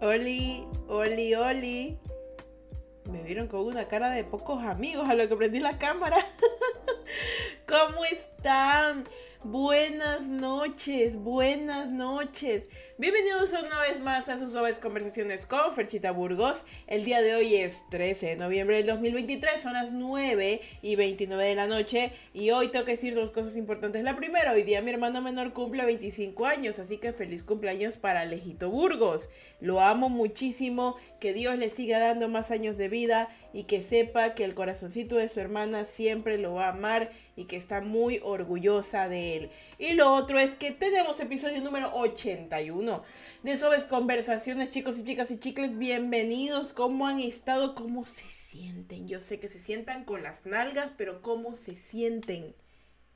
Oli, Oli, Oli. Me vieron con una cara de pocos amigos a lo que prendí la cámara. ¿Cómo están? Buenas noches, buenas noches. Bienvenidos una vez más a sus suaves conversaciones con Ferchita Burgos. El día de hoy es 13 de noviembre del 2023, son las 9 y 29 de la noche. Y hoy tengo que decir dos cosas importantes. La primera, hoy día mi hermano menor cumple 25 años, así que feliz cumpleaños para Alejito Burgos. Lo amo muchísimo, que Dios le siga dando más años de vida y que sepa que el corazoncito de su hermana siempre lo va a amar y que está muy orgullosa de él. Y lo otro es que tenemos episodio número 81 de Sobes Conversaciones, chicos y chicas y chicles. Bienvenidos. ¿Cómo han estado? ¿Cómo se sienten? Yo sé que se sientan con las nalgas, pero ¿cómo se sienten?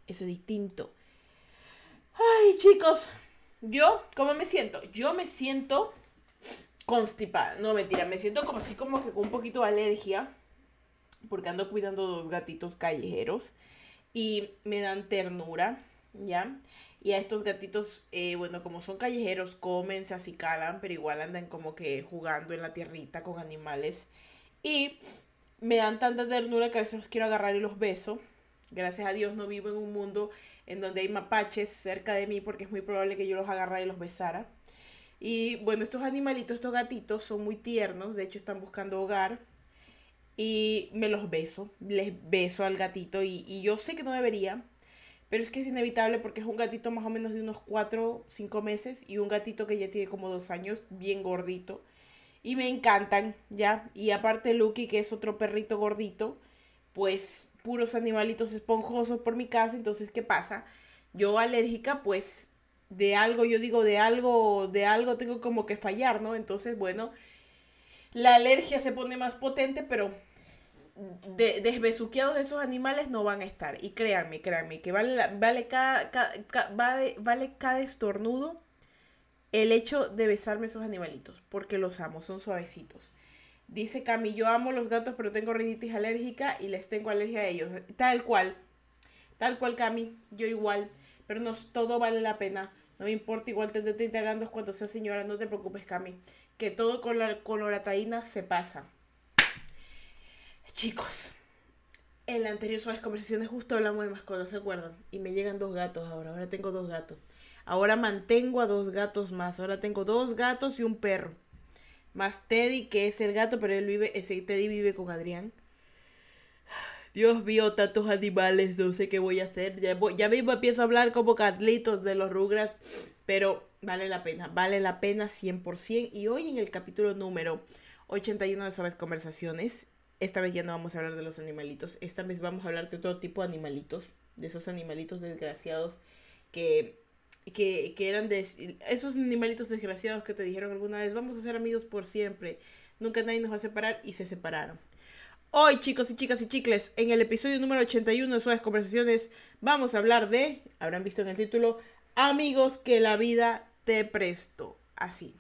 Eso es distinto. Ay, chicos. Yo, ¿cómo me siento? Yo me siento constipada. No, mentira, me siento como así como que con un poquito de alergia. Porque ando cuidando dos gatitos callejeros. Y me dan ternura, ¿ya? Y a estos gatitos, eh, bueno, como son callejeros, comen, se acicalan, pero igual andan como que jugando en la tierrita con animales. Y me dan tanta ternura que a veces los quiero agarrar y los beso. Gracias a Dios no vivo en un mundo en donde hay mapaches cerca de mí porque es muy probable que yo los agarrara y los besara. Y bueno, estos animalitos, estos gatitos son muy tiernos, de hecho están buscando hogar. Y me los beso, les beso al gatito y, y yo sé que no debería, pero es que es inevitable porque es un gatito más o menos de unos 4, 5 meses y un gatito que ya tiene como 2 años, bien gordito. Y me encantan, ¿ya? Y aparte Lucky, que es otro perrito gordito, pues puros animalitos esponjosos por mi casa. Entonces, ¿qué pasa? Yo alérgica, pues de algo, yo digo, de algo, de algo tengo como que fallar, ¿no? Entonces, bueno, la alergia se pone más potente, pero de, desbesuqueados de esos animales no van a estar. Y créanme, créanme, que vale, vale, cada, vale, vale cada estornudo el hecho de besarme esos animalitos, porque los amo, son suavecitos. Dice Cami, yo amo los gatos, pero tengo rinitis alérgica y les tengo alergia a ellos. Tal cual, tal cual Cami, yo igual, pero no todo vale la pena. No me importa, igual te 30 gandos cuando sea señora, no te preocupes Cami, que todo con la colorataína se pasa. Chicos, en la anterior suaves conversaciones justo hablamos de mascotas, ¿se acuerdan? Y me llegan dos gatos ahora, ahora tengo dos gatos. Ahora mantengo a dos gatos más, ahora tengo dos gatos y un perro. Más Teddy, que es el gato, pero él vive, ese Teddy vive con Adrián. Dios mío, tantos animales, no sé qué voy a hacer. Ya, ya mismo empiezo a hablar como Carlitos de los Rugras, pero vale la pena, vale la pena 100%. Y hoy en el capítulo número 81 de Suaves Conversaciones, esta vez ya no vamos a hablar de los animalitos, esta vez vamos a hablar de otro tipo de animalitos, de esos animalitos desgraciados que, que, que eran de esos animalitos desgraciados que te dijeron alguna vez, vamos a ser amigos por siempre, nunca nadie nos va a separar y se separaron. Hoy, chicos y chicas y chicles, en el episodio número 81 de Suaves Conversaciones, vamos a hablar de, habrán visto en el título, amigos que la vida te prestó. Así.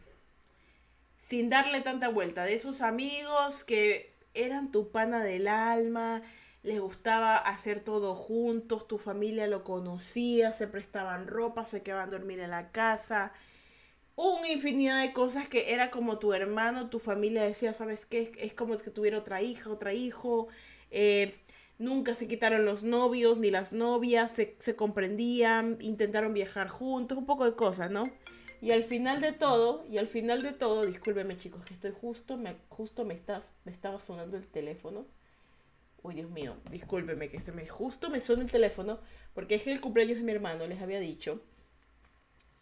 Sin darle tanta vuelta, de esos amigos que eran tu pana del alma, les gustaba hacer todo juntos, tu familia lo conocía, se prestaban ropa, se quedaban a dormir en la casa. Una infinidad de cosas que era como tu hermano, tu familia decía, ¿sabes qué? Es como que tuviera otra hija, otra hijo. Eh, nunca se quitaron los novios ni las novias, se, se comprendían, intentaron viajar juntos, un poco de cosas, ¿no? Y al final de todo, y al final de todo, discúlpeme chicos, que estoy justo, me, justo me, estás, me estaba sonando el teléfono. Uy, Dios mío, discúlpeme que se me justo me suena el teléfono, porque es el cumpleaños de mi hermano, les había dicho.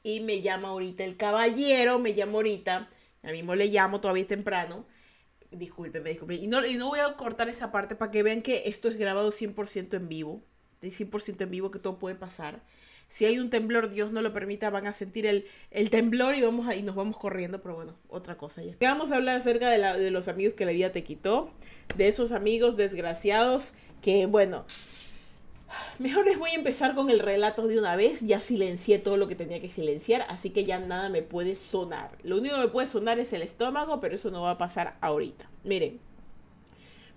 Y me llama ahorita el caballero, me llama ahorita, a mismo le llamo, todavía temprano. Discúlpeme, discúlpeme. Y no, y no voy a cortar esa parte para que vean que esto es grabado 100% en vivo. De 100% en vivo, que todo puede pasar si hay un temblor, Dios no lo permita, van a sentir el, el temblor y, vamos a, y nos vamos corriendo, pero bueno, otra cosa ya. Vamos a hablar acerca de, la, de los amigos que la vida te quitó, de esos amigos desgraciados que, bueno, mejor les voy a empezar con el relato de una vez, ya silencié todo lo que tenía que silenciar, así que ya nada me puede sonar. Lo único que me puede sonar es el estómago, pero eso no va a pasar ahorita. Miren,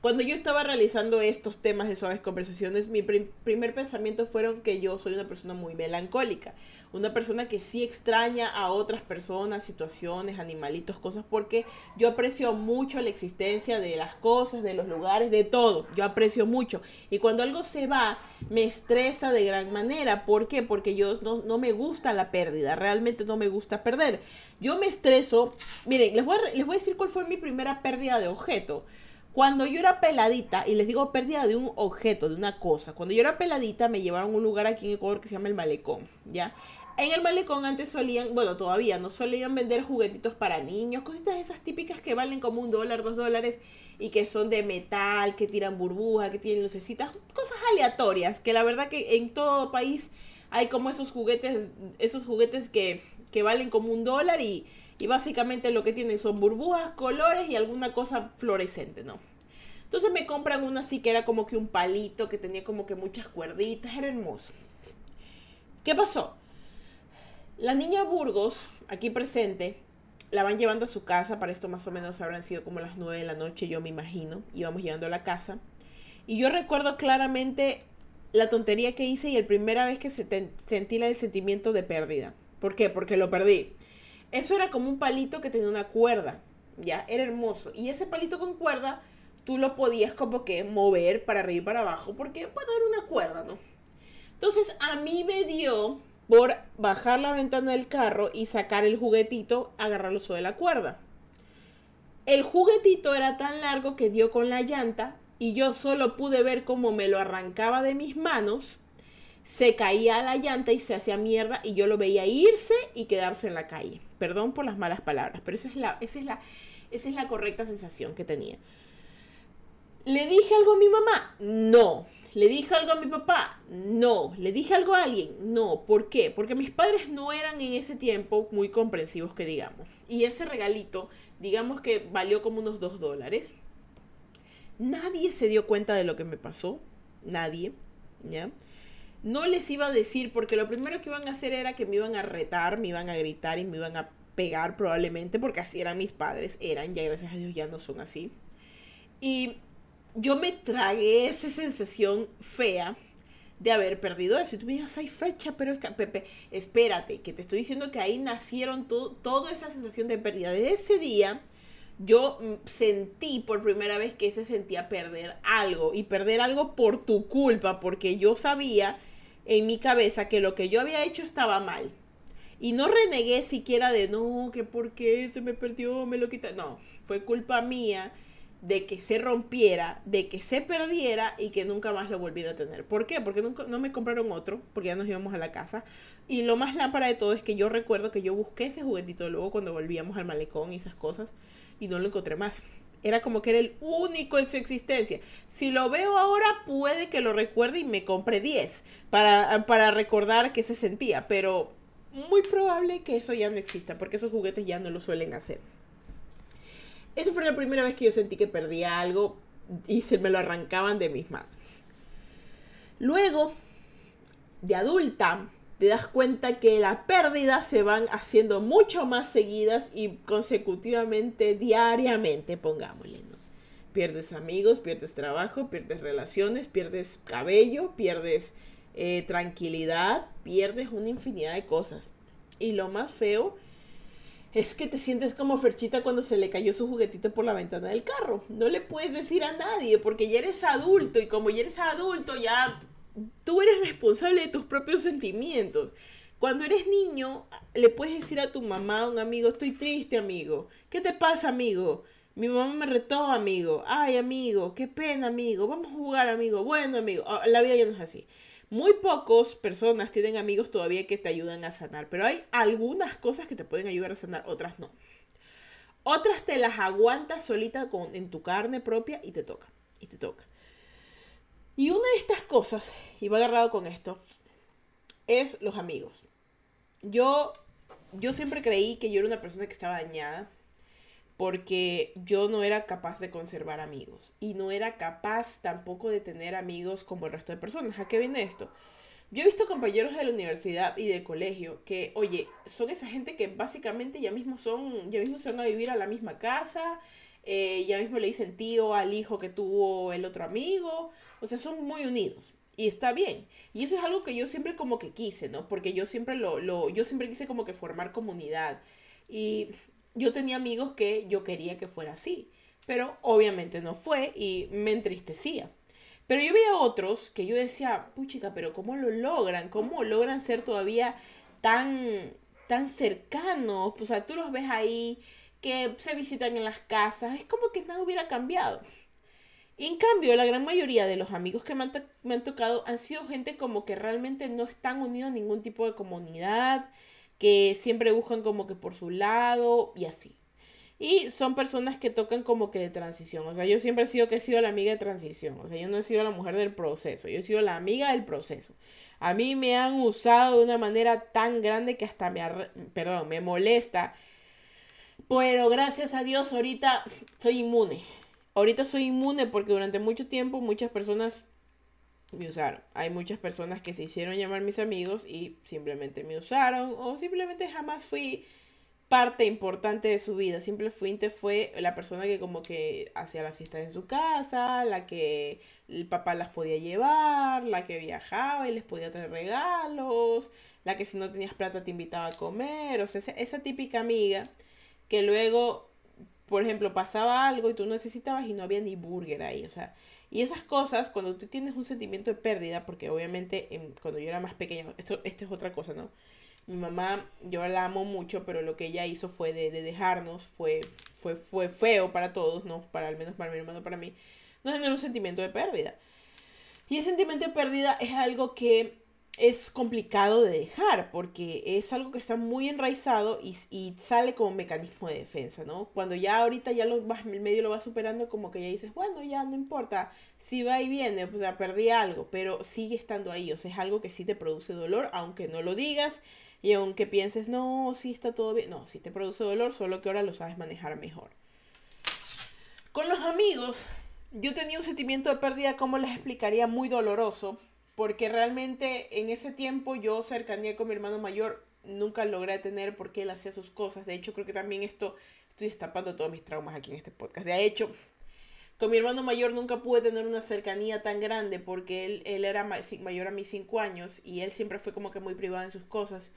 Cuando yo estaba realizando estos temas de suaves conversaciones, mi primer pensamiento fueron que yo soy una persona muy melancólica, una persona que sí extraña a otras personas, situaciones, animalitos, cosas, porque yo aprecio mucho la existencia de las cosas, de los lugares, de todo. Yo aprecio mucho. Y cuando algo se va, me estresa de gran manera. ¿Por qué? Porque yo no, no me gusta la pérdida, realmente no me gusta perder. Yo me estreso. Miren, les voy les voy a decir cuál fue mi primera pérdida de objeto. Cuando yo era peladita, y les digo pérdida de un objeto, de una cosa, cuando yo era peladita me llevaron a un lugar aquí en Ecuador que se llama el Malecón, ¿ya? En el Malecón antes solían, bueno, todavía no solían vender juguetitos para niños, cositas esas típicas que valen como un dólar, dos dólares, y que son de metal, que tiran burbujas, que tienen lucecitas, cosas aleatorias, que la verdad que en todo país hay como esos juguetes, esos juguetes que, que valen como un dólar y y básicamente lo que tienen son burbujas, colores y alguna cosa fluorescente, ¿no? Entonces me compran una así que era como que un palito, que tenía como que muchas cuerditas, era hermoso. ¿Qué pasó? La niña Burgos, aquí presente, la van llevando a su casa, para esto más o menos habrán sido como las 9 de la noche, yo me imagino, íbamos llevando a la casa. Y yo recuerdo claramente la tontería que hice y la primera vez que sentí el sentimiento de pérdida. ¿Por qué? Porque lo perdí. Eso era como un palito que tenía una cuerda, ¿ya? Era hermoso. Y ese palito con cuerda, tú lo podías como que mover para arriba y para abajo, porque, bueno, era una cuerda, ¿no? Entonces a mí me dio por bajar la ventana del carro y sacar el juguetito, agarrarlo sobre la cuerda. El juguetito era tan largo que dio con la llanta y yo solo pude ver cómo me lo arrancaba de mis manos se caía la llanta y se hacía mierda y yo lo veía irse y quedarse en la calle. Perdón por las malas palabras, pero esa es la, esa es la, esa es la correcta sensación que tenía. ¿Le dije algo a mi mamá? No. ¿Le dije algo a mi papá? No. ¿Le dije algo a alguien? No. ¿Por qué? Porque mis padres no eran en ese tiempo muy comprensivos, que digamos. Y ese regalito, digamos que valió como unos dos dólares. Nadie se dio cuenta de lo que me pasó. Nadie. ¿Ya? No les iba a decir porque lo primero que iban a hacer era que me iban a retar, me iban a gritar y me iban a pegar probablemente porque así eran mis padres, eran, ya gracias a Dios ya no son así. Y yo me tragué esa sensación fea de haber perdido eso. Y tú me dices, ay, fecha, pero es que, Pepe, espérate, que te estoy diciendo que ahí nacieron toda esa sensación de pérdida. Desde ese día, yo sentí por primera vez que se sentía perder algo y perder algo por tu culpa, porque yo sabía en mi cabeza que lo que yo había hecho estaba mal. Y no renegué siquiera de, no, que por qué se me perdió, me lo quita. No, fue culpa mía de que se rompiera, de que se perdiera y que nunca más lo volviera a tener. ¿Por qué? Porque nunca, no me compraron otro, porque ya nos íbamos a la casa. Y lo más lámpara de todo es que yo recuerdo que yo busqué ese juguetito luego cuando volvíamos al malecón y esas cosas y no lo encontré más. Era como que era el único en su existencia. Si lo veo ahora, puede que lo recuerde y me compre 10 para, para recordar qué se sentía, pero muy probable que eso ya no exista, porque esos juguetes ya no lo suelen hacer. Esa fue la primera vez que yo sentí que perdía algo y se me lo arrancaban de mis manos. Luego, de adulta, te das cuenta que las pérdidas se van haciendo mucho más seguidas y consecutivamente, diariamente, pongámosle, ¿no? Pierdes amigos, pierdes trabajo, pierdes relaciones, pierdes cabello, pierdes eh, tranquilidad, pierdes una infinidad de cosas. Y lo más feo es que te sientes como Ferchita cuando se le cayó su juguetito por la ventana del carro. No le puedes decir a nadie porque ya eres adulto y como ya eres adulto ya tú eres responsable de tus propios sentimientos. Cuando eres niño, le puedes decir a tu mamá, a un amigo, estoy triste, amigo. ¿Qué te pasa, amigo? Mi mamá me retó, amigo. Ay, amigo, qué pena, amigo. Vamos a jugar, amigo. Bueno, amigo. Ah, la vida ya no es así. Muy pocas personas tienen amigos todavía que te ayudan a sanar, pero hay algunas cosas que te pueden ayudar a sanar, otras no. Otras te las aguantas solita con, en tu carne propia y te toca. Y te toca. Y una de estas cosas, y va agarrado con esto, es los amigos. Yo, yo siempre creí que yo era una persona que estaba dañada porque yo no era capaz de conservar amigos y no era capaz tampoco de tener amigos como el resto de personas. ¿A qué viene esto? Yo he visto compañeros de la universidad y de colegio que, oye, son esa gente que básicamente ya mismo son, ya mismo se van a vivir a la misma casa, eh, ya mismo le dicen tío al hijo que tuvo el otro amigo, o sea, son muy unidos. Y está bien. Y eso es algo que yo siempre como que quise, ¿no? Porque yo siempre lo, lo, yo siempre quise como que formar comunidad. Y yo tenía amigos que yo quería que fuera así. Pero obviamente no fue y me entristecía. Pero yo veía otros que yo decía, puchica, pero ¿cómo lo logran? ¿Cómo logran ser todavía tan, tan cercanos? O sea, tú los ves ahí, que se visitan en las casas, es como que nada hubiera cambiado. En cambio, la gran mayoría de los amigos que me han, me han, tocado han sido gente como que realmente no están unidos a ningún tipo de comunidad, que siempre buscan como que por su lado y así. Y son personas que tocan como que de transición. O sea, yo siempre he sido que he sido la amiga de transición. O sea, yo no he sido la mujer del proceso. Yo he sido la amiga del proceso. A mí me han usado de una manera tan grande que hasta me, perdón, me molesta. Pero gracias a Dios ahorita soy inmune. Ahorita soy inmune porque durante mucho tiempo muchas personas me usaron. Hay muchas personas que se hicieron llamar mis amigos y simplemente me usaron o simplemente jamás fui parte importante de su vida. Siempre Fuente fue la persona que como que hacía las fiestas en su casa, la que el papá las podía llevar, la que viajaba y les podía traer regalos, la que si no tenías plata te invitaba a comer, o sea, esa, típica amiga que luego, por ejemplo, pasaba algo y tú necesitabas y no había ni burger ahí, o sea, y esas cosas, cuando tú tienes un sentimiento de pérdida, porque obviamente cuando yo era más pequeña, esto, esto es otra cosa, ¿no? Mi mamá, yo la amo mucho, pero lo que ella hizo fue de, dejarnos, fue, fue, fue feo para todos, ¿no? Para al menos para mi hermano, para mí. No generó un sentimiento de pérdida. Y ese sentimiento de pérdida es algo que es complicado de dejar porque es algo que está muy enraizado y, y, sale como mecanismo de defensa, ¿no? Cuando ya ahorita ya lo vas, el medio lo va superando, como que ya dices, bueno, ya no importa, si va y viene, pues ya perdí algo, pero sigue estando ahí, o sea, es algo que sí te produce dolor, aunque no lo digas y aunque pienses, no, sí está todo bien, no, sí te produce dolor, solo que ahora lo sabes manejar mejor. Con los amigos, yo tenía un sentimiento de pérdida, como les explicaría, muy doloroso, porque realmente en ese tiempo yo cercanía con mi hermano mayor nunca logré tener porque él hacía sus cosas. De hecho, creo que también esto estoy destapando todos mis traumas aquí en este podcast. De hecho, con mi hermano mayor nunca pude tener una cercanía tan grande porque él, él era mayor a mis cinco años y él siempre fue como que muy privado en sus cosas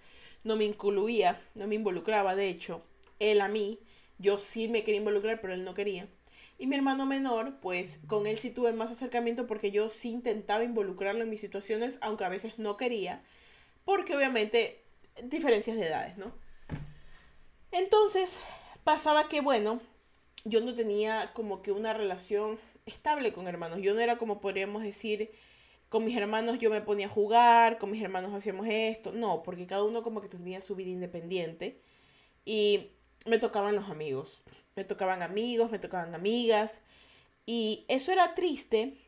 no me incluía, no me involucraba, de hecho, él a mí, yo sí me quería involucrar, pero él no quería. Y mi hermano menor, pues con él sí tuve más acercamiento porque yo sí intentaba involucrarlo en mis situaciones, aunque a veces no quería, porque obviamente diferencias de edades, ¿no? Entonces, pasaba que, bueno, yo no tenía como que una relación estable con hermanos. Yo no era como podríamos decir con mis hermanos yo me ponía a jugar, con mis hermanos hacíamos esto. No, porque cada uno como que tenía su vida independiente. Y me tocaban los amigos. Me tocaban amigos, me tocaban amigas. Y eso era triste.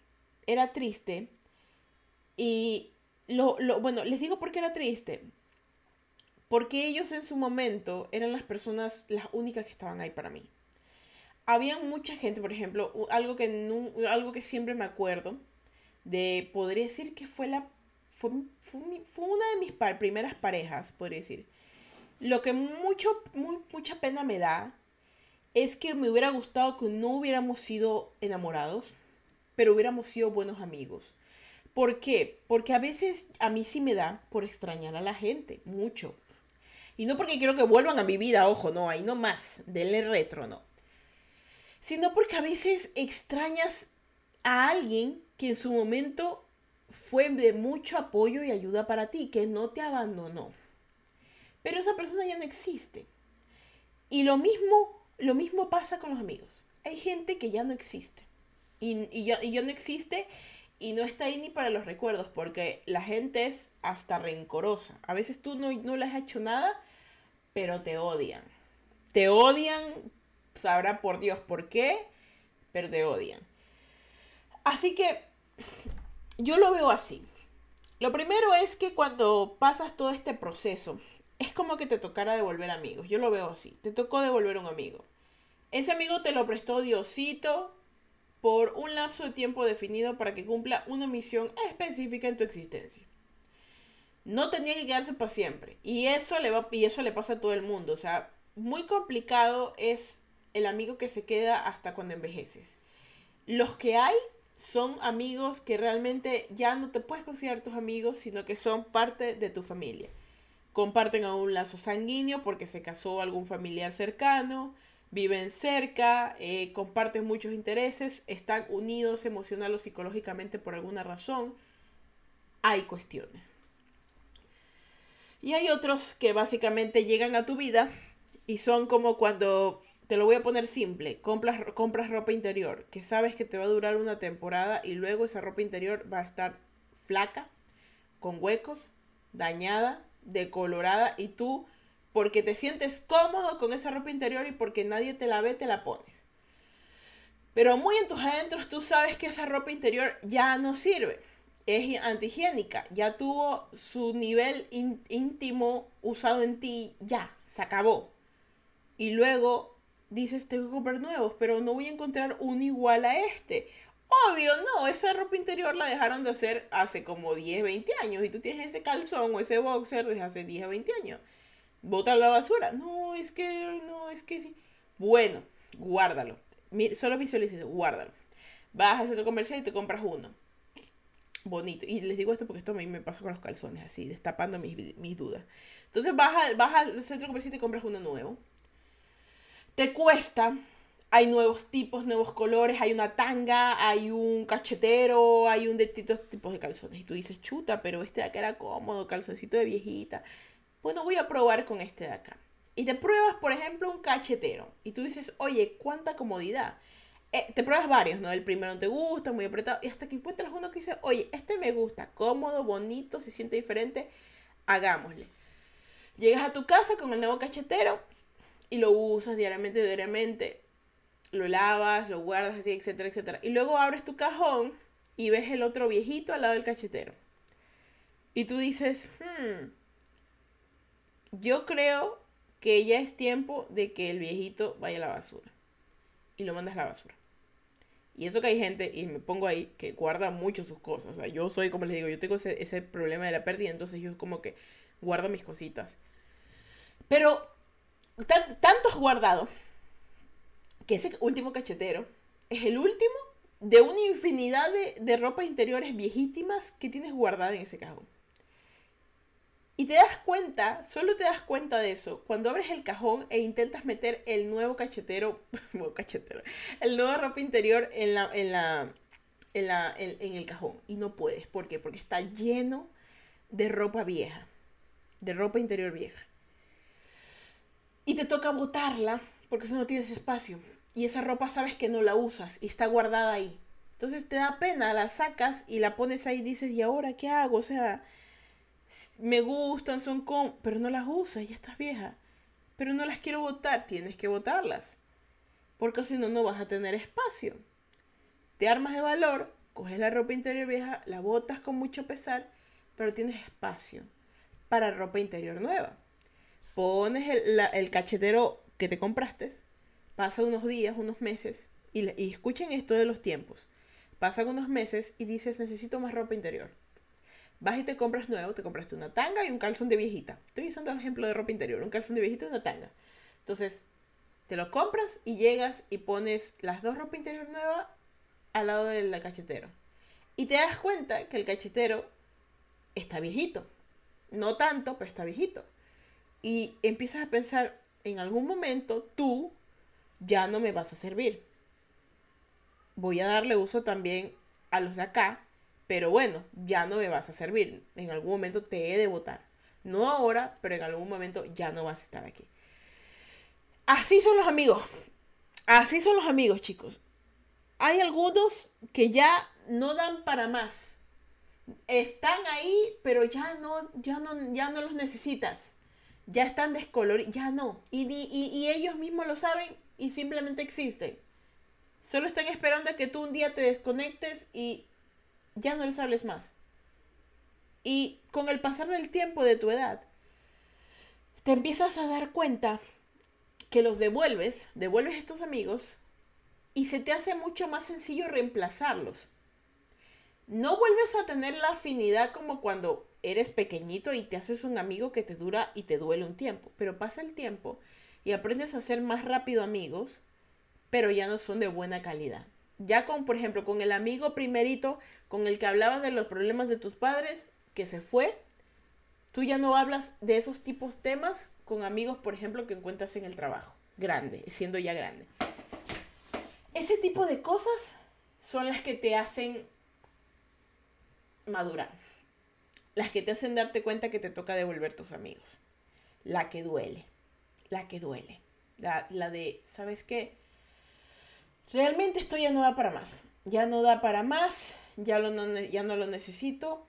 Era triste. Y lo, lo, bueno, les digo por qué era triste. Porque ellos en su momento eran las personas, las únicas que estaban ahí para mí. Había mucha gente, por ejemplo, algo que, algo que siempre me acuerdo de, podría decir que fue la, fue, fue, una de mis primeras parejas, podría decir. Lo que mucho, mucha pena me da es que me hubiera gustado que no hubiéramos sido enamorados, pero hubiéramos sido buenos amigos. ¿Por qué? Porque a veces a mí sí me da por extrañar a la gente, mucho. Y no porque quiero que vuelvan a mi vida, ojo, no, ahí no más, denle retro, no. Sino porque a veces extrañas a alguien que en su momento fue de mucho apoyo y ayuda para ti, que no te abandonó. Pero esa persona ya no existe. Y lo mismo, lo mismo pasa con los amigos. Hay gente que ya no existe. Y, ya, no existe y no está ahí ni para los recuerdos, porque la gente es hasta rencorosa. A veces tú no, no le has hecho nada, pero te odian. Te odian, sabrá por Dios por qué, pero te odian. Así que yo lo veo así. Lo primero es que cuando pasas todo este proceso, es como que te tocara devolver amigos. Yo lo veo así. Te tocó devolver un amigo. Ese amigo te lo prestó Diosito por un lapso de tiempo definido para que cumpla una misión específica en tu existencia. No tenía que quedarse para siempre. Y eso le, va, y eso le pasa a todo el mundo. O sea, muy complicado es el amigo que se queda hasta cuando envejeces. Los que hay son amigos que realmente ya no te puedes considerar tus amigos, sino que son parte de tu familia. Comparten a un lazo sanguíneo porque se casó algún familiar cercano, viven cerca, eh, comparten muchos intereses, están unidos emocional o psicológicamente por alguna razón. Hay cuestiones. Y hay otros que básicamente llegan a tu vida y son como cuando te lo voy a poner simple, compras, compras ropa interior, que sabes que te va a durar una temporada y luego esa ropa interior va a estar flaca, con huecos, dañada, decolorada y tú, porque te sientes cómodo con esa ropa interior y porque nadie te la ve, te la pones. Pero muy en tus adentros tú sabes que esa ropa interior ya no sirve, es antihigiénica, ya tuvo su nivel íntimo usado en ti, ya, se acabó. Y luego dices, tengo que comprar nuevos, pero no voy a encontrar uno igual a este. Obvio, no, esa ropa interior la dejaron de hacer hace como 10, 20 años y tú tienes ese calzón o ese boxer desde hace 10, 20 años. Bota la basura. No, es que, no, es que sí. Bueno, guárdalo. Solo visualices, guárdalo. Vas al centro comercial y te compras uno. Bonito. Y les digo esto porque esto a mí me pasa con los calzones, así, destapando mis, mis dudas. Entonces vas al centro comercial y te compras uno nuevo te cuesta, hay nuevos tipos, nuevos colores, hay una tanga, hay un cachetero, hay un distintos tipos de calzones. Y tú dices, chuta, pero este de acá era cómodo, calzoncito de viejita. Bueno, voy a probar con este de acá. Y te pruebas, por ejemplo, un cachetero. Y tú dices, oye, cuánta comodidad. Eh, te pruebas varios, ¿no? El primero no te gusta, muy apretado. Y hasta que encuentras uno que dice, oye, este me gusta, cómodo, bonito, se siente diferente, hagámosle. Llegas a tu casa con el nuevo cachetero y lo usas diariamente, diariamente, lo lavas, lo guardas así, etcétera, etcétera. Y luego abres tu cajón y ves el otro viejito al lado del cachetero. Y tú dices, hmm, yo creo que ya es tiempo de que el viejito vaya a la basura. Y lo mandas a la basura. Y eso que hay gente, y me pongo ahí, que guarda mucho sus cosas. O sea, yo soy, como les digo, yo tengo ese, problema de la pérdida, entonces yo como que guardo mis cositas. Pero tanto has guardado que ese último cachetero es el último de una infinidad de, de ropas interiores viejísimas que tienes guardada en ese cajón. Y te das cuenta, solo te das cuenta de eso cuando abres el cajón e intentas meter el nuevo cachetero, nuevo cachetero, el nuevo ropa interior en la, en la, en la, en el cajón. Y no puedes. ¿Por qué? Porque está lleno de ropa vieja, de ropa interior vieja y te toca botarla porque eso no tienes espacio. Y esa ropa sabes que no la usas y está guardada ahí. Entonces te da pena, la sacas y la pones ahí y dices, ¿y ahora qué hago? O sea, me gustan, son como, pero no las usas, ya estás vieja. Pero no las quiero botar, tienes que botarlas. Porque si no, no vas a tener espacio. Te armas de valor, coges la ropa interior vieja, la botas con mucho pesar, pero tienes espacio para ropa interior nueva pones el, cachetero que te compraste, pasa unos días, unos meses, y, escuchen esto de los tiempos. Pasan unos meses y dices, necesito más ropa interior. Vas y te compras nuevo, te compraste una tanga y un calzón de viejita. Estoy usando ejemplo de ropa interior, un calzón de viejita y una tanga. Entonces, te lo compras y llegas y pones las dos ropa interior nueva al lado del cachetero. Y te das cuenta que el cachetero está viejito. No tanto, pero está viejito. Y empiezas a pensar, en algún momento tú ya no me vas a servir. Voy a darle uso también a los de acá, pero bueno, ya no me vas a servir. En algún momento te he de votar. No ahora, pero en algún momento ya no vas a estar aquí. Así son los amigos. Así son los amigos, chicos. Hay algunos que ya no dan para más. Están ahí, pero ya no, ya no, ya no los necesitas ya están descoloridos, ya no. Y, y, ellos mismos lo saben y simplemente existen. Solo están esperando a que tú un día te desconectes y ya no les hables más. Y con el pasar del tiempo de tu edad, te empiezas a dar cuenta que los devuelves, devuelves a estos amigos y se te hace mucho más sencillo reemplazarlos. No vuelves a tener la afinidad como cuando eres pequeñito y te haces un amigo que te dura y te duele un tiempo, pero pasa el tiempo y aprendes a ser más rápido amigos pero ya no son de buena calidad. Ya con, por ejemplo, con el amigo primerito con el que hablabas de los problemas de tus padres, que se fue, tú ya no hablas de esos tipos temas con amigos, por ejemplo, que encuentras en el trabajo, grande, siendo ya grande. Ese tipo de cosas son las que te hacen madurar. Las que te hacen darte cuenta que te toca devolver tus amigos. La que duele. La que duele. La, de, ¿sabes qué? Realmente esto ya no da para más. Ya no da para más. Ya, lo, ya no lo necesito.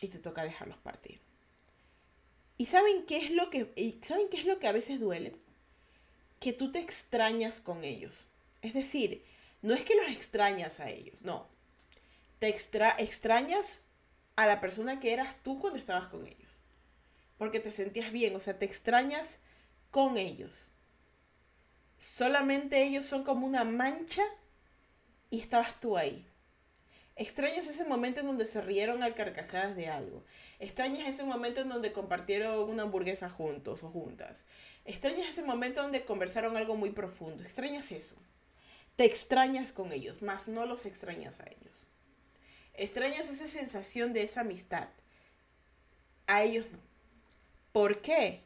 Y te toca dejarlos partir. ¿Y saben qué es lo que, ¿saben qué es lo que a veces duele? Que tú te extrañas con ellos. Es decir, no es que los extrañas a ellos, no. Te extra extrañas a la persona que eras tú cuando estabas con ellos. Porque te sentías bien, o sea, te extrañas con ellos. Solamente ellos son como una mancha y estabas tú ahí. Extrañas ese momento en donde se rieron al carcajadas de algo. Extrañas ese momento en donde compartieron una hamburguesa juntos o juntas. Extrañas ese momento donde conversaron algo muy profundo. Extrañas eso. Te extrañas con ellos, más no los extrañas a ellos. Extrañas esa sensación de esa amistad. A ellos no. ¿Por qué?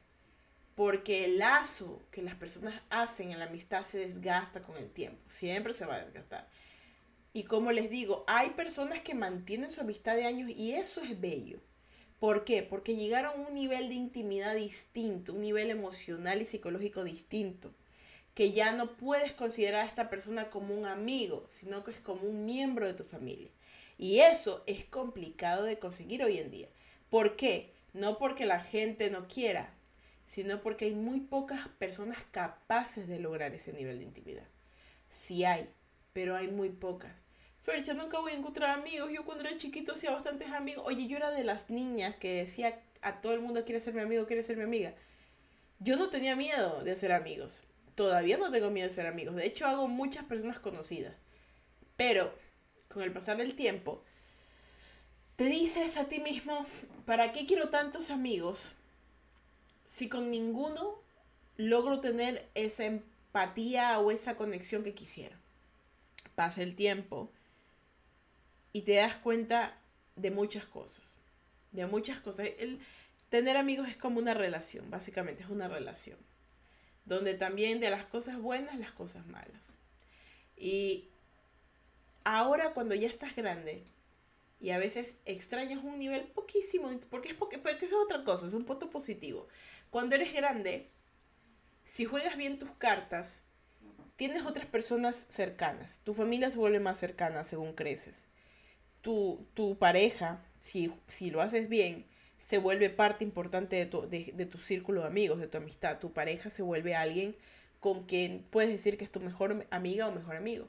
Porque el lazo que las personas hacen en la amistad se desgasta con el tiempo. Siempre se va a desgastar. Y como les digo, hay personas que mantienen su amistad de años y eso es bello. ¿Por qué? Porque llegaron a un nivel de intimidad distinto, un nivel emocional y psicológico distinto que ya no puedes considerar a esta persona como un amigo, sino que es como un miembro de tu familia. Y eso es complicado de conseguir hoy en día. ¿Por qué? No porque la gente no quiera, sino porque hay muy pocas personas capaces de lograr ese nivel de intimidad. Sí hay, pero hay muy pocas. Fercha, nunca voy a encontrar amigos. Yo cuando era chiquito hacía bastantes amigos. Oye, yo era de las niñas que decía a todo el mundo quiere ser mi amigo, quiere ser mi amiga. Yo no tenía miedo de hacer amigos todavía no tengo miedo de ser amigos. De hecho, hago muchas personas conocidas. Pero, con el pasar del tiempo, te dices a ti mismo, ¿para qué quiero tantos amigos si con ninguno logro tener esa empatía o esa conexión que quisiera? Pasa el tiempo y te das cuenta de muchas cosas. De muchas cosas. El tener amigos es como una relación, básicamente es una relación donde también de las cosas buenas, las cosas malas. Y ahora cuando ya estás grande y a veces extrañas un nivel poquísimo, porque es, porque, porque es otra cosa, es un punto positivo. Cuando eres grande, si juegas bien tus cartas, tienes otras personas cercanas. Tu familia se vuelve más cercana según creces. Tu, tu pareja, si, si lo haces bien, se vuelve parte importante de tu, de, tu círculo de amigos, de tu amistad. Tu pareja se vuelve alguien con quien puedes decir que es tu mejor amiga o mejor amigo.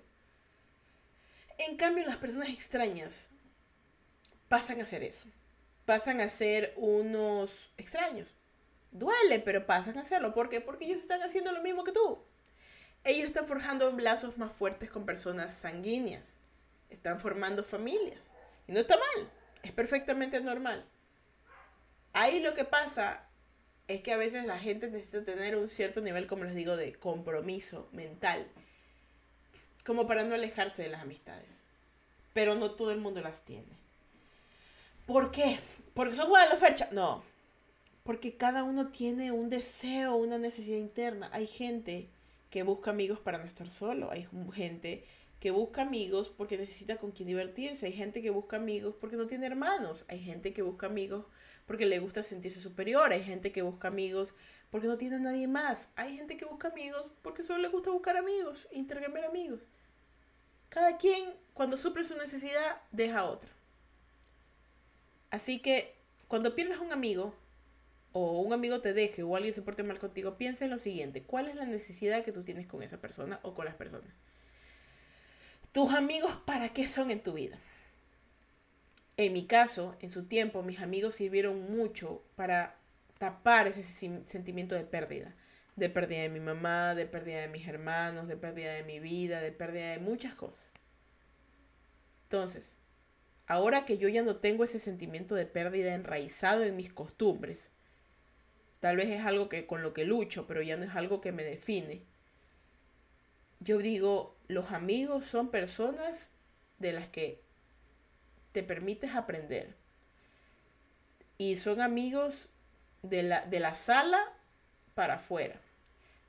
En cambio, las personas extrañas pasan a ser eso. Pasan a ser unos extraños. Duele, pero pasan a hacerlo. ¿Por qué? Porque ellos están haciendo lo mismo que tú. Ellos están forjando lazos más fuertes con personas sanguíneas. Están formando familias. Y no está mal. Es perfectamente normal. Ahí lo que pasa es que a veces la gente necesita tener un cierto nivel, como les digo, de compromiso mental, como para no alejarse de las amistades. Pero no todo el mundo las tiene. ¿Por qué? ¿Porque son la fecha? No. Porque cada uno tiene un deseo, una necesidad interna. Hay gente que busca amigos para no estar solo. Hay gente que busca amigos porque necesita con quien divertirse. Hay gente que busca amigos porque no tiene hermanos. Hay gente que busca amigos porque le gusta sentirse superior. Hay gente que busca amigos porque no tiene nadie más. Hay gente que busca amigos porque solo le gusta buscar amigos, intercambiar amigos. Cada quien, cuando suple su necesidad, deja otra. Así que cuando pierdes un amigo, o un amigo te deje, o alguien se porte mal contigo, piensa en lo siguiente: ¿cuál es la necesidad que tú tienes con esa persona o con las personas? ¿Tus amigos para qué son en tu vida? En mi caso, en su tiempo, mis amigos sirvieron mucho para tapar ese sentimiento de pérdida. De pérdida de mi mamá, de pérdida de mis hermanos, de pérdida de mi vida, de pérdida de muchas cosas. Entonces, ahora que yo ya no tengo ese sentimiento de pérdida enraizado en mis costumbres, tal vez es algo que con lo que lucho, pero ya no es algo que me define. yo digo, los amigos son personas de las que te permites aprender. Y son amigos de la, de la sala para afuera.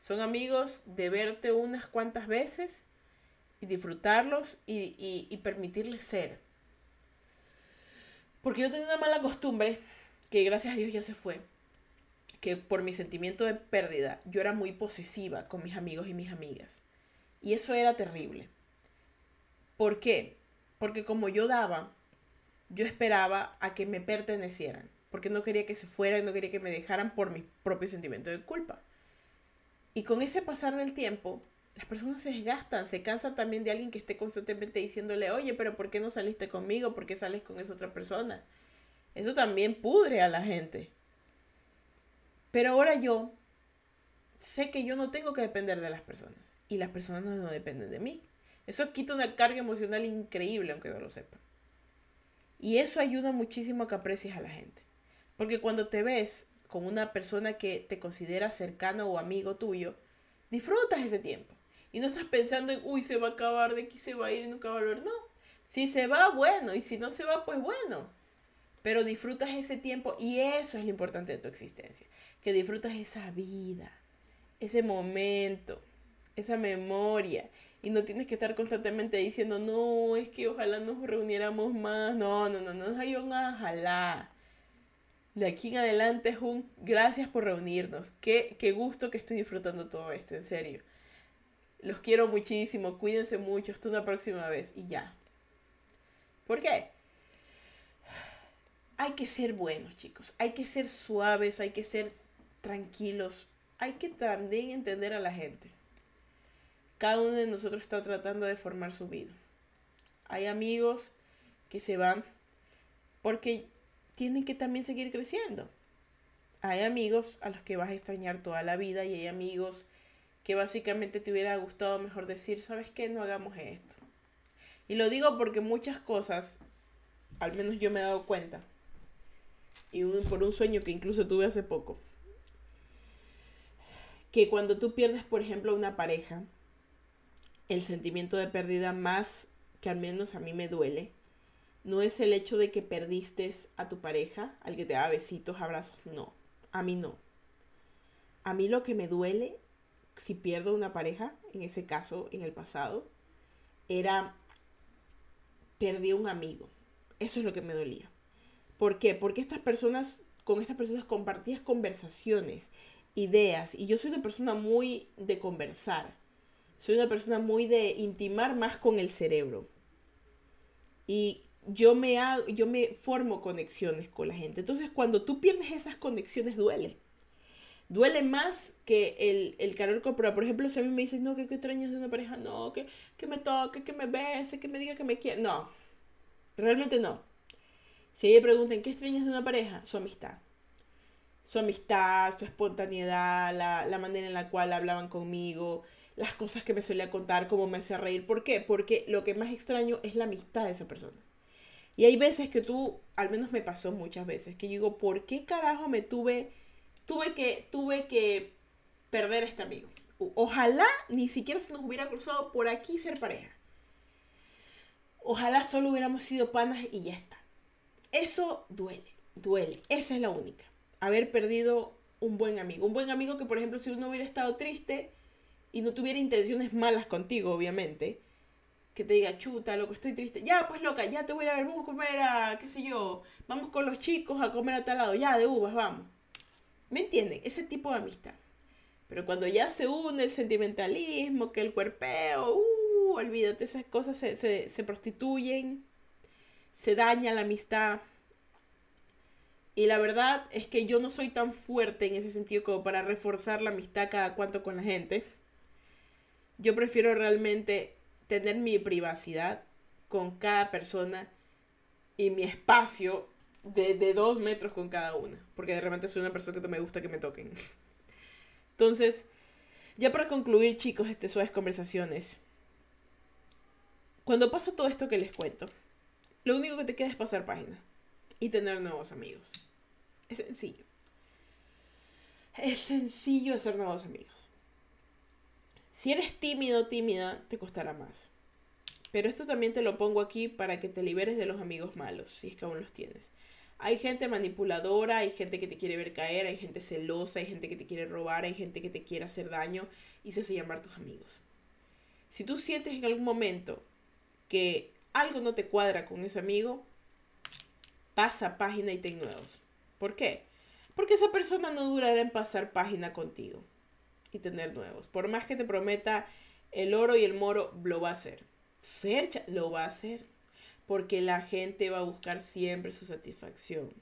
Son amigos de verte unas cuantas veces y disfrutarlos y, y permitirles ser. Porque yo tenía una mala costumbre, que gracias a Dios ya se fue, que por mi sentimiento de pérdida, yo era muy posesiva con mis amigos y mis amigas. Y eso era terrible. ¿Por qué? Porque como yo daba, yo esperaba a que me pertenecieran. Porque no quería que se fueran, no quería que me dejaran por mi propio sentimiento de culpa. Y con ese pasar del tiempo, las personas se desgastan, se cansan también de alguien que esté constantemente diciéndole, oye, pero ¿por qué no saliste conmigo? ¿Por qué sales con esa otra persona? Eso también pudre a la gente. Pero ahora yo sé que yo no tengo que depender de las personas y las personas no dependen de mí. Eso quita una carga emocional increíble, aunque no lo sepan. Y eso ayuda muchísimo a que aprecies a la gente. Porque cuando te ves con una persona que te considera cercano o amigo tuyo, disfrutas ese tiempo. Y no estás pensando en, uy, se va a acabar, de aquí se va a ir y nunca va a volver. No. Si se va, bueno. Y si no se va, pues bueno. Pero disfrutas ese tiempo y eso es lo importante de tu existencia. Que disfrutas esa vida, ese momento esa memoria. Y no tienes que estar constantemente diciendo, no, es que ojalá nos reuniéramos más. No, no, no, no hay un ojalá. De aquí en adelante es un gracias por reunirnos. Qué, qué gusto que estoy disfrutando todo esto, en serio. Los quiero muchísimo, cuídense mucho, hasta una próxima vez y ya. ¿Por qué? Hay que ser buenos, chicos. Hay que ser suaves, hay que ser tranquilos. Hay que también entender a la gente. Cada uno de nosotros está tratando de formar su vida. Hay amigos que se van porque tienen que también seguir creciendo. Hay amigos a los que vas a extrañar toda la vida y hay amigos que básicamente te hubiera gustado mejor decir, ¿sabes qué? No hagamos esto. Y lo digo porque muchas cosas, al menos yo me he dado cuenta, y por un sueño que incluso tuve hace poco, que cuando tú pierdes, por ejemplo, una pareja, el sentimiento de pérdida más que al menos a mí me duele, no es el hecho de que perdiste a tu pareja, al que te da besitos, abrazos, no, a mí no. A mí lo que me duele si pierdo una pareja, en ese caso, en el pasado, era perdí un amigo. Eso es lo que me dolía. ¿Por qué? Porque estas personas, con estas personas compartías conversaciones, ideas, y yo soy una persona muy de conversar soy una persona muy de intimar más con el cerebro. Y yo me, yo me formo conexiones con la gente. Entonces, cuando tú pierdes esas conexiones, duele. Duele más que el, el calor corporal. Por ejemplo, si a mí me dicen, no, que, extrañas de una pareja, no, que, que me toque, que me bese, que me diga que me quiere. No, realmente no. Si me preguntan, ¿qué extrañas de una pareja? Su amistad. Su amistad, su espontaneidad, la, la manera en la cual hablaban conmigo, las cosas que me solía contar, cómo me hacía reír. ¿Por qué? Porque lo que más extraño es la amistad de esa persona. Y hay veces que tú, al menos me pasó muchas veces, que yo digo, ¿por qué carajo me tuve, tuve que, tuve que perder a este amigo? Ojalá ni siquiera se nos hubiera cruzado por aquí ser pareja. Ojalá solo hubiéramos sido panas y ya está. Eso duele, duele. Esa es la única. Haber perdido un buen amigo. Un buen amigo que, por ejemplo, si uno hubiera estado triste, y no tuviera intenciones malas contigo, obviamente, que te diga, chuta, loco, estoy triste. Ya, pues loca, ya te voy a ver, vamos a comer a, qué sé yo, vamos con los chicos a comer a tal lado, ya, de uvas, vamos. ¿Me entienden? Ese tipo de amistad. Pero cuando ya se une el sentimentalismo, que el cuerpeo, uh, olvídate, esas cosas se, se, se prostituyen, se daña la amistad. Y la verdad es que yo no soy tan fuerte en ese sentido como para reforzar la amistad cada cuanto con la gente. Yo prefiero realmente tener mi privacidad con cada persona y mi espacio de, dos metros con cada una. Porque de repente soy una persona que no me gusta que me toquen. Entonces, ya para concluir, chicos, este, suaves conversaciones. Cuando pasa todo esto que les cuento, lo único que te queda es pasar página y tener nuevos amigos. Es sencillo. Es sencillo hacer nuevos amigos Si eres tímido tímida, te costará más. Pero esto también te lo pongo aquí para que te liberes de los amigos malos, si es que aún los tienes. Hay gente manipuladora, hay gente que te quiere ver caer, hay gente celosa, hay gente que te quiere robar, hay gente que te quiere hacer daño y se hace llamar tus amigos. Si tú sientes en algún momento que algo no te cuadra con ese amigo, pasa página y ten nuevos. ¿Por qué? Porque esa persona no durará en pasar página contigo y tener nuevos. Por más que te prometa el oro y el moro, lo va a hacer. Fercha lo va a hacer. Porque la gente va a buscar siempre su satisfacción.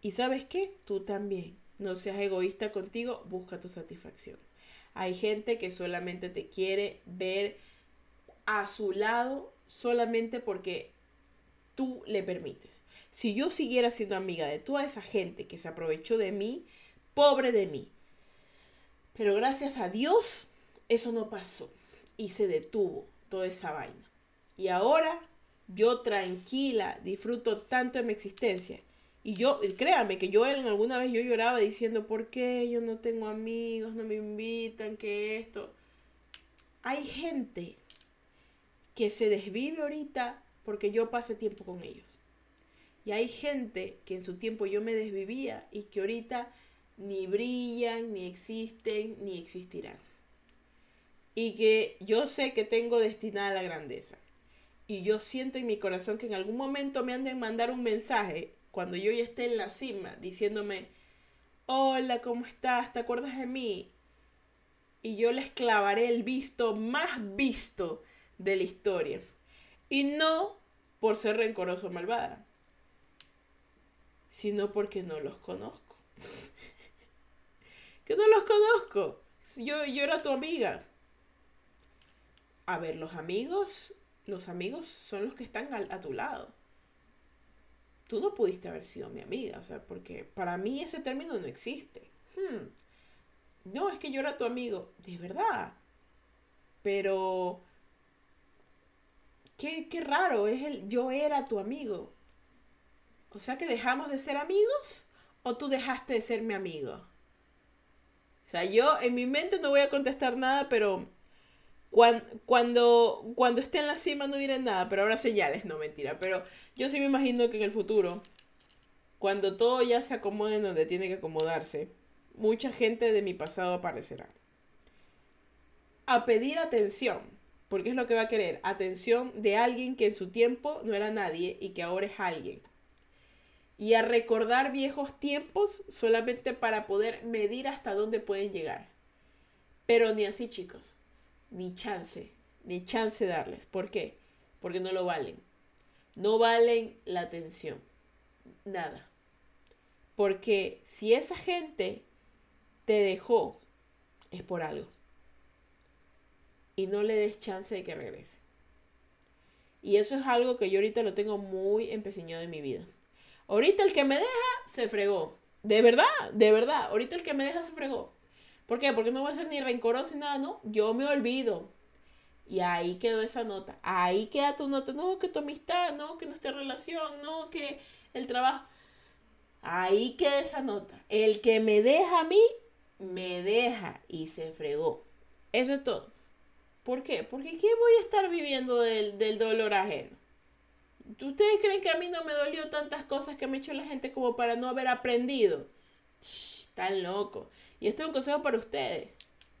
Y sabes qué? Tú también. No seas egoísta contigo, busca tu satisfacción. Hay gente que solamente te quiere ver a su lado solamente porque tú le permites. Si yo siguiera siendo amiga de toda esa gente que se aprovechó de mí, pobre de mí. Pero gracias a Dios, eso no pasó y se detuvo toda esa vaina. Y ahora yo tranquila disfruto tanto de mi existencia. Y yo, créame que yo alguna vez yo lloraba diciendo, ¿por qué yo no tengo amigos, no me invitan, que esto? Hay gente que se desvive ahorita porque yo pase tiempo con ellos. Y hay gente que en su tiempo yo me desvivía y que ahorita ni brillan, ni existen, ni existirán. Y que yo sé que tengo destinada la grandeza. Y yo siento en mi corazón que en algún momento me han de mandar un mensaje cuando yo ya esté en la cima diciéndome, hola, ¿cómo estás? ¿Te acuerdas de mí? Y yo les clavaré el visto más visto de la historia. Y no por ser rencoroso o malvada, sino porque no los conozco. que no los conozco. Yo, yo era tu amiga. A ver, los amigos, los amigos son los que están a, tu lado. Tú no pudiste haber sido mi amiga, o sea, porque para mí ese término no existe. Hmm. No, es que yo era tu amigo, de verdad. Pero Qué, raro, es el yo era tu amigo. O sea que dejamos de ser amigos o tú dejaste de ser mi amigo. O sea, yo en mi mente no voy a contestar nada, pero cuando, cuando, cuando esté en la cima no diré nada, pero ahora señales, no mentira. Pero yo sí me imagino que en el futuro, cuando todo ya se acomode en donde tiene que acomodarse, mucha gente de mi pasado aparecerá. A pedir atención porque es lo que va a querer, atención de alguien que en su tiempo no era nadie y que ahora es alguien. Y a recordar viejos tiempos solamente para poder medir hasta dónde pueden llegar. Pero ni así, chicos. Ni chance, ni chance darles. ¿Por qué? Porque no lo valen. No valen la atención. Nada. Porque si esa gente te dejó, es por algo y no le des chance de que regrese. Y eso es algo que yo ahorita lo tengo muy empecinado en mi vida. Ahorita el que me deja se fregó. De verdad, de verdad. Ahorita el que me deja se fregó. ¿Por qué? Porque no voy a ser ni rencoroso ni nada, ¿no? Yo me olvido. Y ahí quedó esa nota. Ahí queda tu nota. No, que tu amistad, no, que nuestra relación, no, que el trabajo. Ahí queda esa nota. El que me deja a mí, me deja y se fregó. Eso es todo. ¿Por qué? Porque ¿qué voy a estar viviendo del, dolor ajeno? ¿Ustedes creen que a mí no me dolió tantas cosas que me ha hecho la gente como para no haber aprendido? Están locos. Y esto es un consejo para ustedes.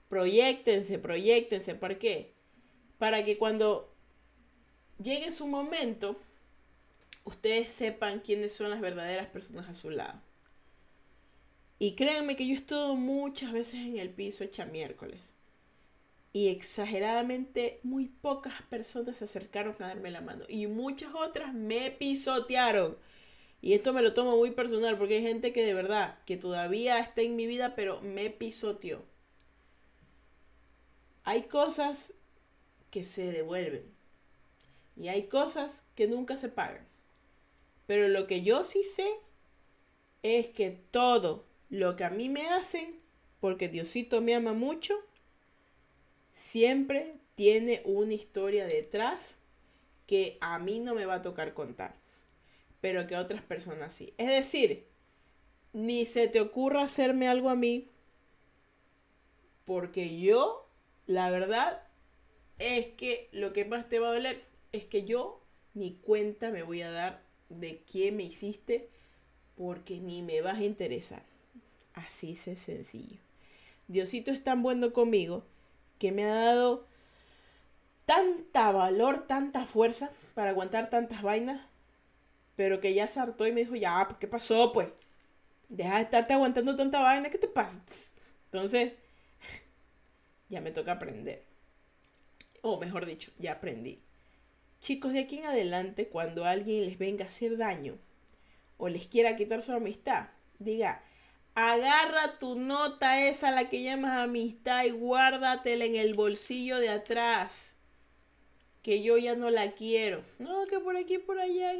Proyectense, proyectense. ¿Por qué? Para que cuando llegue su momento, ustedes sepan quiénes son las verdaderas personas a su lado. Y créanme que yo estuve muchas veces en el piso hecha miércoles y exageradamente muy pocas personas se acercaron a darme la mano y muchas otras me pisotearon. Y esto me lo tomo muy personal porque hay gente que de verdad, que todavía está en mi vida, pero me pisoteó. Hay cosas que se devuelven y hay cosas que nunca se pagan. Pero lo que yo sí sé es que todo lo que a mí me hacen, porque Diosito me ama mucho, siempre tiene una historia detrás que a mí no me va a tocar contar, pero que a otras personas sí. Es decir, ni se te ocurra hacerme algo a mí, porque yo la verdad es que lo que más te va a doler es que yo ni cuenta me voy a dar de qué me hiciste porque ni me vas a interesar. Así es sencillo. Diosito es tan bueno conmigo que me ha dado tanta valor, tanta fuerza para aguantar tantas vainas, pero que ya se hartó y me dijo, ya, pues, ¿qué pasó? Pues, deja de estarte aguantando tanta vaina, ¿qué te pasa? Entonces, ya me toca aprender. O mejor dicho, ya aprendí. Chicos, de aquí en adelante, cuando alguien les venga a hacer daño o les quiera quitar su amistad, diga, agarra tu nota esa, la que llamas amistad, y guárdatela en el bolsillo de atrás. Que yo ya no la quiero. No, que por aquí, por allá.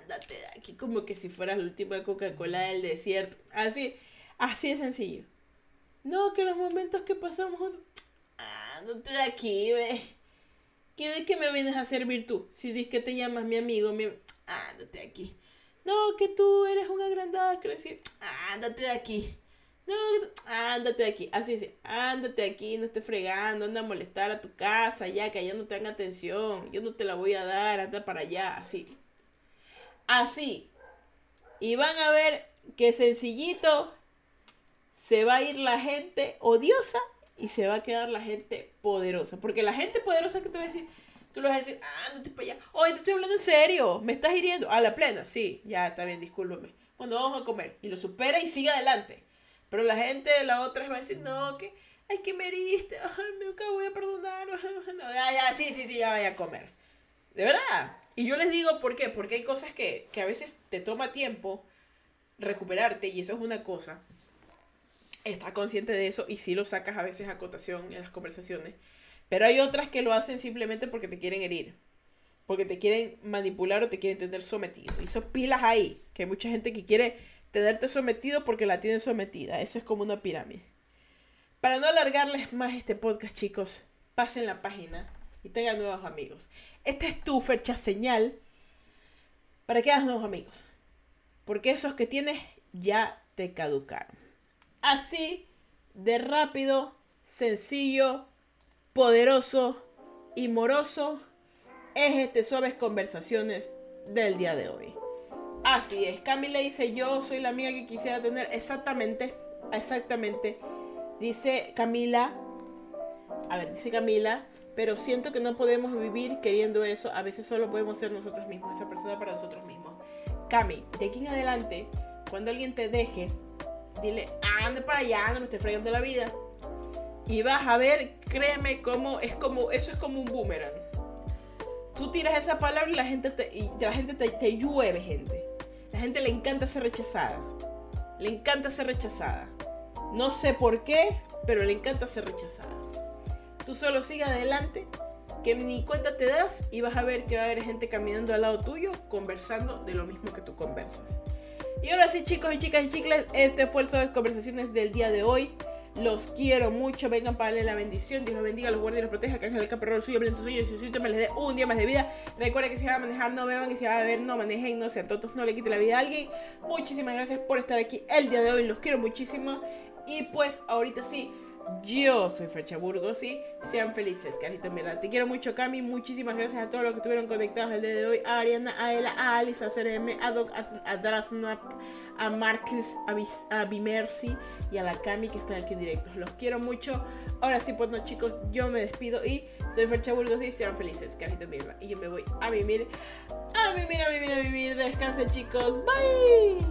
ándate de aquí, como que si fueras la última Coca-Cola del desierto. Así, así de sencillo. No, que los momentos que pasamos juntos. Ándate de aquí, ve. ¿Qué, que me vienes a servir tú? Si dices que te llamas mi amigo, mi... ándate aquí. No, que tú eres un agrandado, crecer. Ándate de aquí. No, ándate de aquí. Así es, ándate de aquí, no estés fregando, anda a molestar a tu casa, ya que allá no te atención. Yo no te la voy a dar, anda para allá, así. Así. Y van a ver que sencillito se va a ir la gente odiosa y se va a quedar la gente poderosa. Porque la gente poderosa que te va a decir, tú le vas a decir, ándate para allá. Oye, te estoy hablando en serio, me estás hiriendo. A la plena, sí, ya está bien, discúlpame. Bueno, vamos a comer. Y lo supera y sigue adelante. Pero la gente de la otra va a decir, no, que, ay, que me heriste, ay, me voy a perdonar. No, ya, ya, sí, sí, sí, ya vaya a comer. De verdad. Y yo les digo, ¿por qué? Porque hay cosas que, que a veces te toma tiempo recuperarte y eso es una cosa está consciente de eso y sí lo sacas a veces a cotación en las conversaciones. Pero hay otras que lo hacen simplemente porque te quieren herir. Porque te quieren manipular o te quieren tener sometido. Y son pilas ahí. Que hay mucha gente que quiere tenerte sometido porque la tienen sometida. Eso es como una pirámide. Para no alargarles más este podcast, chicos, pasen la página y tengan nuevos amigos. Esta es tu fecha señal para que hagas nuevos amigos. Porque esos que tienes ya te caducaron. Así de rápido, sencillo, poderoso y moroso es este Suaves Conversaciones del día de hoy. Así es, Camila dice, yo soy la amiga que quisiera tener exactamente, exactamente. Dice Camila, a ver, dice Camila, pero siento que no podemos vivir queriendo eso, a veces solo podemos ser nosotros mismos, esa persona para nosotros mismos. Cami, de aquí en adelante, cuando alguien te deje, dile, ande para allá, no me esté fregando la vida. Y vas a ver, créeme, cómo es como, eso es como un boomerang. Tú tiras esa palabra y la gente te, y la gente te, te llueve, gente. La gente le encanta ser rechazada. Le encanta ser rechazada. No sé por qué, pero le encanta ser rechazada. Tú solo sigue adelante, que ni cuenta te das y vas a ver que va a haber gente caminando al lado tuyo conversando de lo mismo que tú conversas. Y ahora sí, chicos y chicas y chicles, este fue el de conversaciones del día de hoy. Los quiero mucho, vengan para darle la bendición. Dios los bendiga, los guarde y los proteja. Que el caperro suyo, en su suyo y su me les dé un día más de vida. Recuerden que si van a manejar, no beban. Y si van a beber, no manejen. No sean tontos, no le quiten la vida a alguien. Muchísimas gracias por estar aquí el día de hoy. Los quiero muchísimo. Y pues ahorita sí. Yo soy Fercha Burgos y sean felices, carita mira. Te quiero mucho, Cami. Muchísimas gracias a todos los que estuvieron conectados el día de hoy. A Ariana, a Ela, a Alice, a CRM, a Doc, a, Drasnap, a Marcus, a, Bimercy y a la Cami que están aquí directos. Los quiero mucho. Ahora sí, pues no, chicos, yo me despido y soy Fercha Burgos y sean felices, carita mira. Y yo me voy a vivir, a vivir, a vivir, a vivir. Descansen, chicos. Bye.